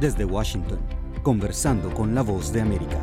Desde Washington, conversando con la voz de América.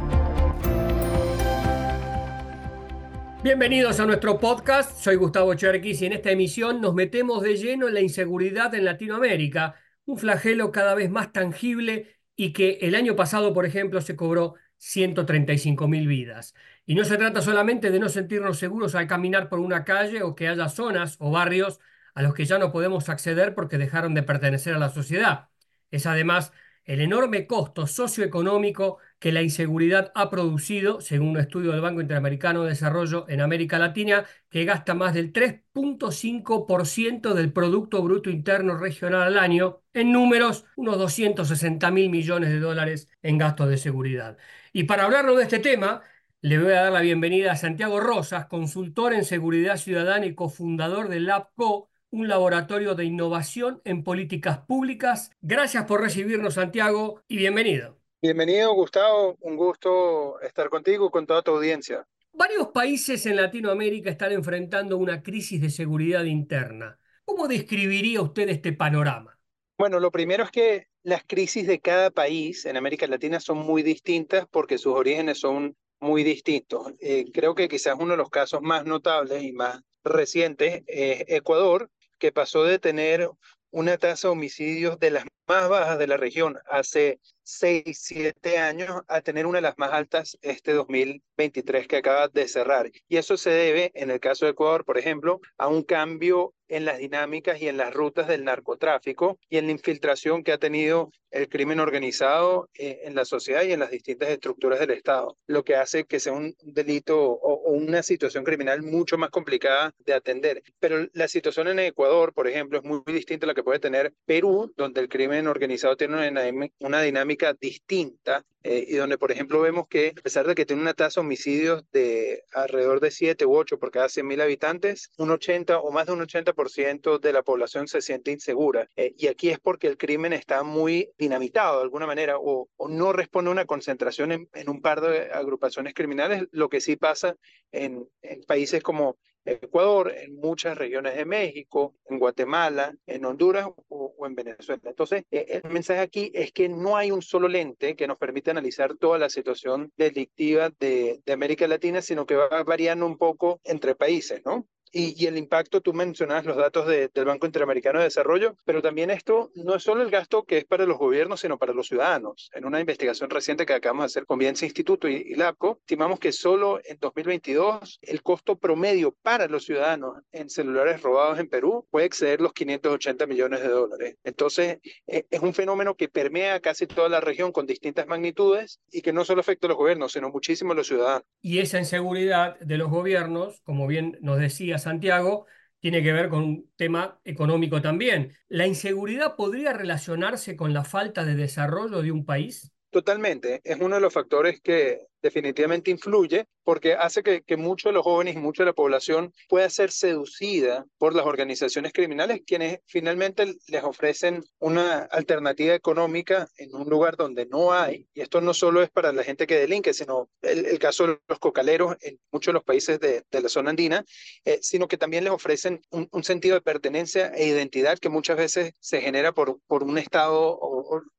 Bienvenidos a nuestro podcast, soy Gustavo Cherkis y en esta emisión nos metemos de lleno en la inseguridad en Latinoamérica, un flagelo cada vez más tangible y que el año pasado, por ejemplo, se cobró 135 mil vidas. Y no se trata solamente de no sentirnos seguros al caminar por una calle o que haya zonas o barrios a los que ya no podemos acceder porque dejaron de pertenecer a la sociedad. Es además el enorme costo socioeconómico que la inseguridad ha producido, según un estudio del Banco Interamericano de Desarrollo en América Latina, que gasta más del 3.5% del Producto Bruto Interno Regional al año, en números, unos 260 mil millones de dólares en gastos de seguridad. Y para hablarnos de este tema, le voy a dar la bienvenida a Santiago Rosas, consultor en seguridad ciudadana y cofundador de LabCo, un laboratorio de innovación en políticas públicas. Gracias por recibirnos, Santiago, y bienvenido. Bienvenido, Gustavo. Un gusto estar contigo, con toda tu audiencia. Varios países en Latinoamérica están enfrentando una crisis de seguridad interna. ¿Cómo describiría usted este panorama? Bueno, lo primero es que las crisis de cada país en América Latina son muy distintas porque sus orígenes son muy distintos. Eh, creo que quizás uno de los casos más notables y más recientes es Ecuador, que pasó de tener una tasa de homicidios de las más bajas de la región hace 6, 7 años a tener una de las más altas este 2023 que acaba de cerrar. Y eso se debe, en el caso de Ecuador, por ejemplo, a un cambio en las dinámicas y en las rutas del narcotráfico y en la infiltración que ha tenido el crimen organizado eh, en la sociedad y en las distintas estructuras del Estado, lo que hace que sea un delito o, una situación criminal mucho más complicada de atender. Pero la situación en Ecuador, por ejemplo, es muy, distinta a la que puede tener Perú, donde el crimen organizado tiene una, una dinámica distinta eh, y donde, por ejemplo, vemos que a pesar de que tiene una tasa de homicidios de alrededor de 7 u 8 por cada 100.000 habitantes, un 80 o más de un 80% de la población se siente insegura. Eh, y aquí es porque el crimen está muy dinamitado de alguna manera o, no responde a una concentración en, un par de agrupaciones criminales, lo que sí pasa en, en países como Ecuador, en muchas regiones de México, en Guatemala, en Honduras o, en Venezuela. Entonces, eh, el mensaje aquí es que no hay un solo lente que nos permita analizar toda la situación delictiva de, de América Latina, sino que va variando un poco entre países, ¿no? Y, el impacto, tú mencionabas los datos del Banco Interamericano de Desarrollo, pero también esto no es solo el gasto que es para los gobiernos, sino para los ciudadanos. En una investigación reciente que acabamos de hacer con Biense Instituto y, y LAPCO, estimamos que solo en 2022 el costo promedio para los ciudadanos en celulares robados en Perú puede exceder los 580 millones de dólares. Entonces, e, es un fenómeno que permea casi toda la región con distintas magnitudes y que no solo afecta a los gobiernos, sino muchísimo a los ciudadanos. Y esa inseguridad de los gobiernos, como bien nos decía Santiago, tiene que ver con un tema económico también. ¿La inseguridad podría relacionarse con la falta de desarrollo de un país? Totalmente, es uno de los factores que definitivamente influye porque hace que, que muchos de los jóvenes y mucha de la población pueda ser seducida por las organizaciones criminales, quienes finalmente les ofrecen una alternativa económica en un lugar donde no hay. Y esto no solo es para la gente que delinque, sino el, caso de los cocaleros en muchos de los países de, de la zona andina, eh, sino que también les ofrecen un, un, sentido de pertenencia e identidad que muchas veces se genera por, por un estado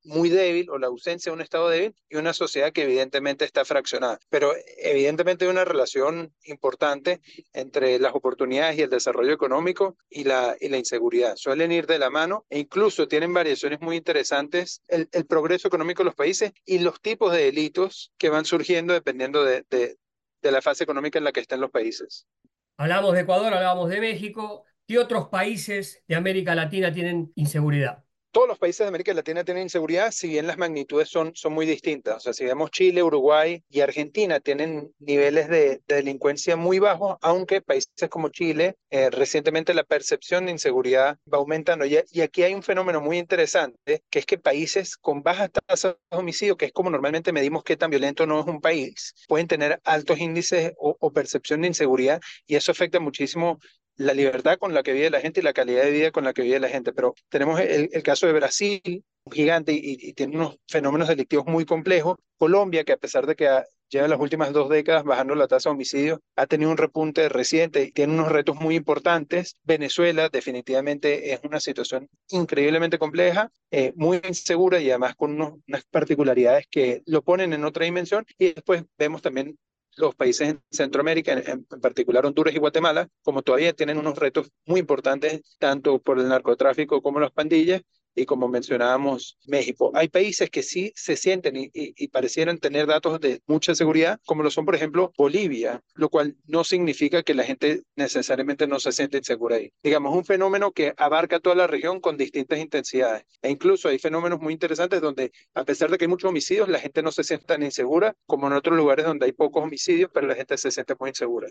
muy débil o la ausencia de un estado débil y una sociedad que evidentemente está fraccionada pero evidentemente hay una relación importante entre las oportunidades y el desarrollo económico y la, y la inseguridad. Suelen ir de la mano e incluso tienen variaciones muy interesantes el, el progreso económico de los países y los tipos de delitos que van surgiendo dependiendo de, de, de la fase económica en la que están los países. Hablamos de Ecuador, hablamos de México. ¿Qué otros países de América Latina tienen inseguridad? Todos los países de América Latina tienen inseguridad, si bien las magnitudes son, son muy distintas. O sea, si vemos Chile, Uruguay y Argentina tienen niveles de, delincuencia muy bajos, aunque países como Chile, eh, recientemente la percepción de inseguridad va aumentando. Y, aquí hay un fenómeno muy interesante, que es que países con bajas tasas de homicidio, que es como normalmente medimos qué tan violento no es un país, pueden tener altos índices o, o percepción de inseguridad y eso afecta muchísimo la libertad con la que vive la gente y la calidad de vida con la que vive la gente. Pero tenemos el, caso de Brasil, gigante y, tiene unos fenómenos delictivos muy complejos. Colombia, que a pesar de que lleva las últimas dos décadas bajando la tasa de homicidios, ha tenido un repunte reciente y tiene unos retos muy importantes. Venezuela definitivamente es una situación increíblemente compleja, eh, muy insegura y además con unas particularidades que lo ponen en otra dimensión. Y después vemos también los países en Centroamérica, en, particular Honduras y Guatemala, como todavía tienen unos retos muy importantes, tanto por el narcotráfico como las pandillas, y como mencionábamos, México. Hay países que sí se sienten y, parecieran tener datos de mucha seguridad, como lo son, por ejemplo, Bolivia, lo cual no significa que la gente necesariamente no se siente insegura ahí. Digamos, un fenómeno que abarca toda la región con distintas intensidades. E incluso hay fenómenos muy interesantes donde, a pesar de que hay muchos homicidios, la gente no se siente tan insegura como en otros lugares donde hay pocos homicidios, pero la gente se siente muy insegura.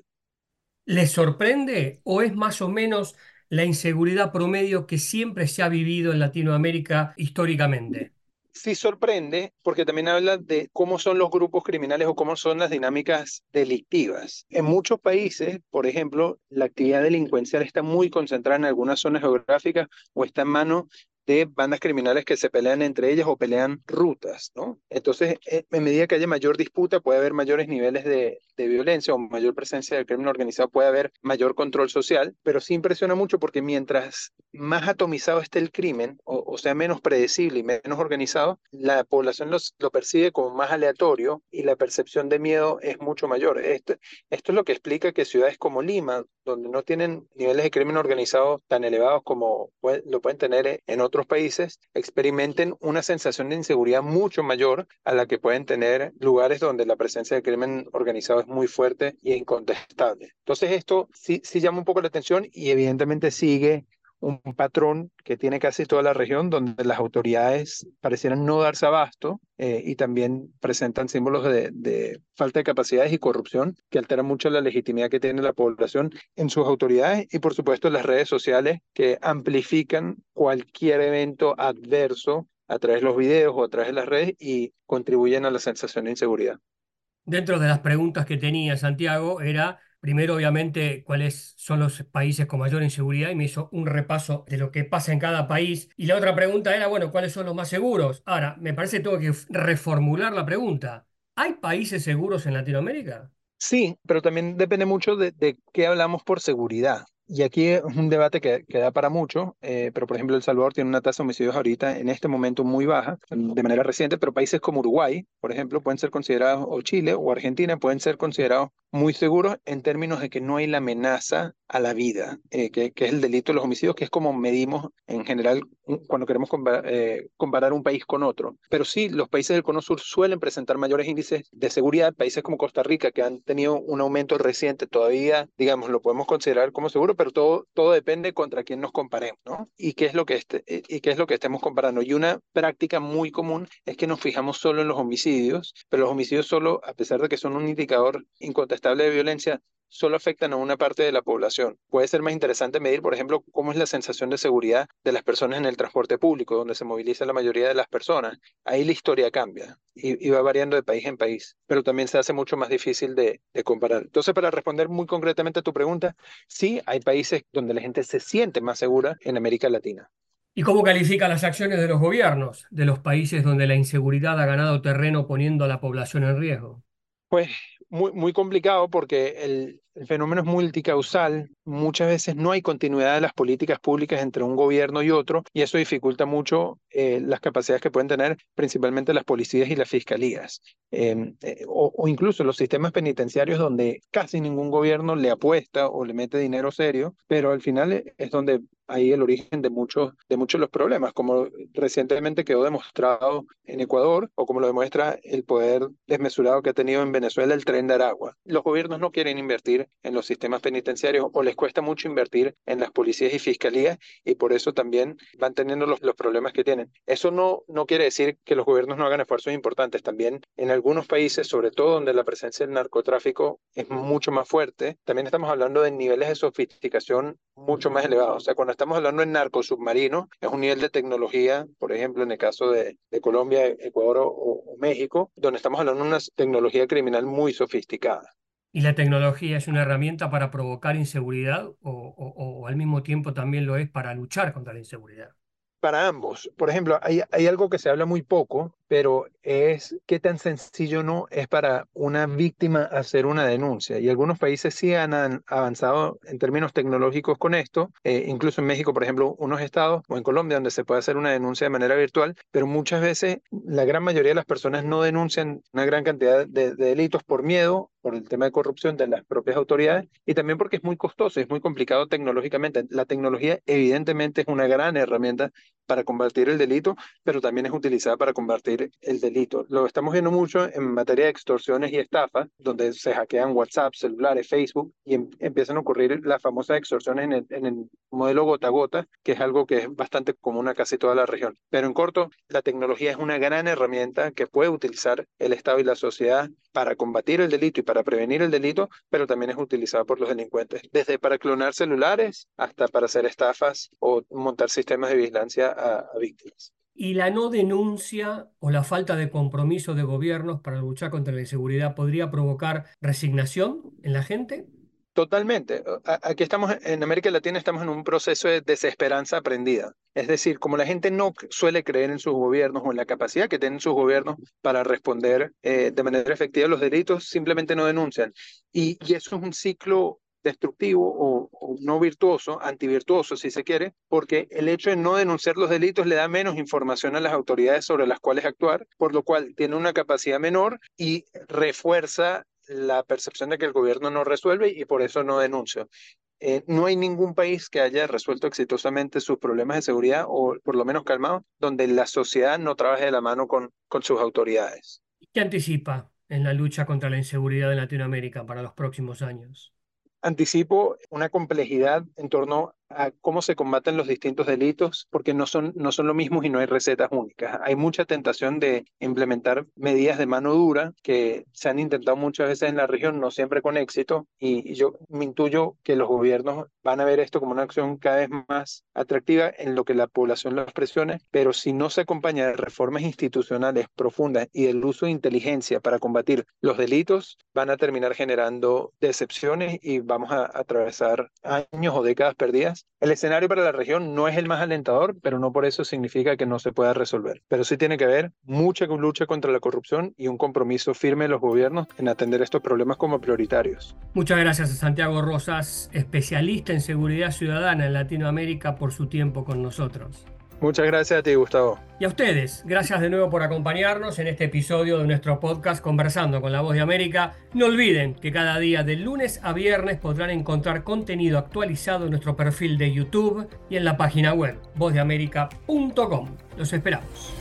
¿Les sorprende o es más o menos la inseguridad promedio que siempre se ha vivido en Latinoamérica históricamente. Sí sorprende porque también habla de cómo son los grupos criminales o cómo son las dinámicas delictivas. En muchos países, por ejemplo, la actividad delincuencial está muy concentrada en algunas zonas geográficas o está en manos de bandas criminales que se pelean entre ellas o pelean rutas, ¿no? Entonces, eh, en medida que haya mayor disputa, puede haber mayores niveles de, de violencia o mayor presencia del crimen organizado, puede haber mayor control social, pero sí impresiona mucho porque mientras más atomizado esté el crimen, o, sea, menos predecible y menos organizado, la población lo percibe como más aleatorio y la percepción de miedo es mucho mayor. Esto, esto es lo que explica que ciudades como Lima, donde no tienen niveles de crimen organizado tan elevados como lo pueden tener en otros países experimenten una sensación de inseguridad mucho mayor a la que pueden tener lugares donde la presencia de crimen organizado es muy fuerte e incontestable. Entonces esto sí, sí llama un poco la atención y evidentemente sigue un patrón que tiene casi toda la región, donde las autoridades parecieran no darse abasto eh, y también presentan símbolos de, de, falta de capacidades y corrupción que alteran mucho la legitimidad que tiene la población en sus autoridades y por supuesto las redes sociales que amplifican cualquier evento adverso a través de los videos o a través de las redes y contribuyen a la sensación de inseguridad. Dentro de las preguntas que tenía Santiago era Primero, obviamente, cuáles son los países con mayor inseguridad y me hizo un repaso de lo que pasa en cada país. Y la otra pregunta era, bueno, ¿cuáles son los más seguros? Ahora, me parece que tengo que reformular la pregunta. ¿Hay países seguros en Latinoamérica? Sí, pero también depende mucho de, qué hablamos por seguridad. Y aquí es un debate que, que da para mucho, eh, pero por ejemplo El Salvador tiene una tasa de homicidios ahorita en este momento muy baja, de manera reciente, pero países como Uruguay, por ejemplo, pueden ser considerados, o Chile o Argentina, pueden ser considerados muy seguros en términos de que no hay la amenaza a la vida, eh, que, que, es el delito de los homicidios, que es como medimos en general cuando queremos eh, comparar un país con otro. Pero sí, los países del Cono Sur suelen presentar mayores índices de seguridad, países como Costa Rica, que han tenido un aumento reciente, todavía, digamos, lo podemos considerar como seguro, pero todo, todo depende contra quién nos comparemos, ¿no? Y qué, es lo que este, y qué es lo que estemos comparando. Y una práctica muy común es que nos fijamos solo en los homicidios, pero los homicidios solo, a pesar de que son un indicador incontestable de violencia, solo afectan a una parte de la población. Puede ser más interesante medir, por ejemplo, cómo es la sensación de seguridad de las personas en el transporte público, donde se moviliza la mayoría de las personas. Ahí la historia cambia y, va variando de país en país, pero también se hace mucho más difícil de, de comparar. Entonces, para responder muy concretamente a tu pregunta, sí, hay países donde la gente se siente más segura en América Latina. ¿Y cómo califica las acciones de los gobiernos de los países donde la inseguridad ha ganado terreno poniendo a la población en riesgo? Pues muy, muy complicado porque el, fenómeno es multicausal, muchas veces no hay continuidad de las políticas públicas entre un gobierno y otro y eso dificulta mucho eh, las capacidades que pueden tener principalmente las policías y las fiscalías. Em, eh, o, o, incluso los sistemas penitenciarios donde casi ningún gobierno le apuesta o le mete dinero serio, pero al final es donde hay el origen de muchos de muchos de los problemas, como recientemente quedó demostrado en Ecuador o como lo demuestra el poder desmesurado que ha tenido en Venezuela el tren de Aragua. Los gobiernos no quieren invertir en los sistemas penitenciarios o les cuesta mucho invertir en las policías y fiscalías y por eso también van teniendo los, los problemas que tienen. Eso no, no quiere decir que los gobiernos no hagan esfuerzos importantes. También en algunos países, sobre todo donde la presencia del narcotráfico es mucho más fuerte, también estamos hablando de niveles de sofisticación mucho más elevados. O sea, cuando estamos hablando de narco submarino, es un nivel de tecnología, por ejemplo, en el caso de, Colombia, Ecuador o, México, donde estamos hablando de una tecnología criminal muy sofisticada. ¿Y la tecnología es una herramienta para provocar inseguridad o, al mismo tiempo también lo es para luchar contra la inseguridad? Para ambos. Por ejemplo, hay, algo que se habla muy poco pero es qué tan sencillo no es para una víctima hacer una denuncia. Y algunos países sí han avanzado en términos tecnológicos con esto, eh, incluso en México, por ejemplo, unos estados o en Colombia donde se puede hacer una denuncia de manera virtual, pero muchas veces la gran mayoría de las personas no denuncian una gran cantidad de delitos por miedo por el tema de corrupción de las propias autoridades y también porque es muy costoso, es muy complicado tecnológicamente. La tecnología evidentemente es una gran herramienta para combatir el delito, pero también es utilizada para combatir el delito. Lo estamos viendo mucho en materia de extorsiones y estafas, donde se hackean WhatsApp, celulares, Facebook y em, empiezan a ocurrir las famosas extorsiones en el, en el modelo gota a gota, que es algo que es bastante común a casi toda la región. Pero en corto, la tecnología es una gran herramienta que puede utilizar el Estado y la sociedad para combatir el delito y para prevenir el delito, pero también es utilizada por los delincuentes, desde para clonar celulares hasta para hacer estafas o montar sistemas de vigilancia a, a víctimas. ¿Y la no denuncia o la falta de compromiso de gobiernos para luchar contra la inseguridad podría provocar resignación en la gente? Totalmente. Aquí estamos en América Latina, estamos en un proceso de desesperanza aprendida. Es decir, como la gente no suele creer en sus gobiernos o en la capacidad que tienen sus gobiernos para responder eh, de manera efectiva a los delitos, simplemente no denuncian. Y, y eso es un ciclo destructivo o, o, no virtuoso, antivirtuoso si se quiere, porque el hecho de no denunciar los delitos le da menos información a las autoridades sobre las cuales actuar, por lo cual tiene una capacidad menor y refuerza la percepción de que el gobierno no resuelve y por eso no denuncio. Eh, no hay ningún país que haya resuelto exitosamente sus problemas de seguridad o por lo menos calmado, donde la sociedad no trabaje de la mano con, con sus autoridades. ¿Qué anticipa en la lucha contra la inseguridad en Latinoamérica para los próximos años? Anticipo una complejidad en torno a cómo se combaten los distintos delitos, porque no son, no son lo mismo y no hay recetas únicas. Hay mucha tentación de implementar medidas de mano dura que se han intentado muchas veces en la región, no siempre con éxito, y yo me intuyo que los gobiernos van a ver esto como una acción cada vez más atractiva en lo que la población los presione, pero si no se acompaña de reformas institucionales profundas y del uso de inteligencia para combatir los delitos, van a terminar generando decepciones y vamos a atravesar años o décadas perdidas el escenario para la región no es el más alentador, pero no por eso significa que no se pueda resolver. Pero sí tiene que haber mucha lucha contra la corrupción y un compromiso firme de los gobiernos en atender estos problemas como prioritarios. Muchas gracias a Santiago Rosas, especialista en seguridad ciudadana en Latinoamérica, por su tiempo con nosotros. Muchas gracias a ti, Gustavo. Y a ustedes, gracias de nuevo por acompañarnos en este episodio de nuestro podcast Conversando con la Voz de América. No olviden que cada día de lunes a viernes podrán encontrar contenido actualizado en nuestro perfil de YouTube y en la página web vozdeamerica.com. Los esperamos.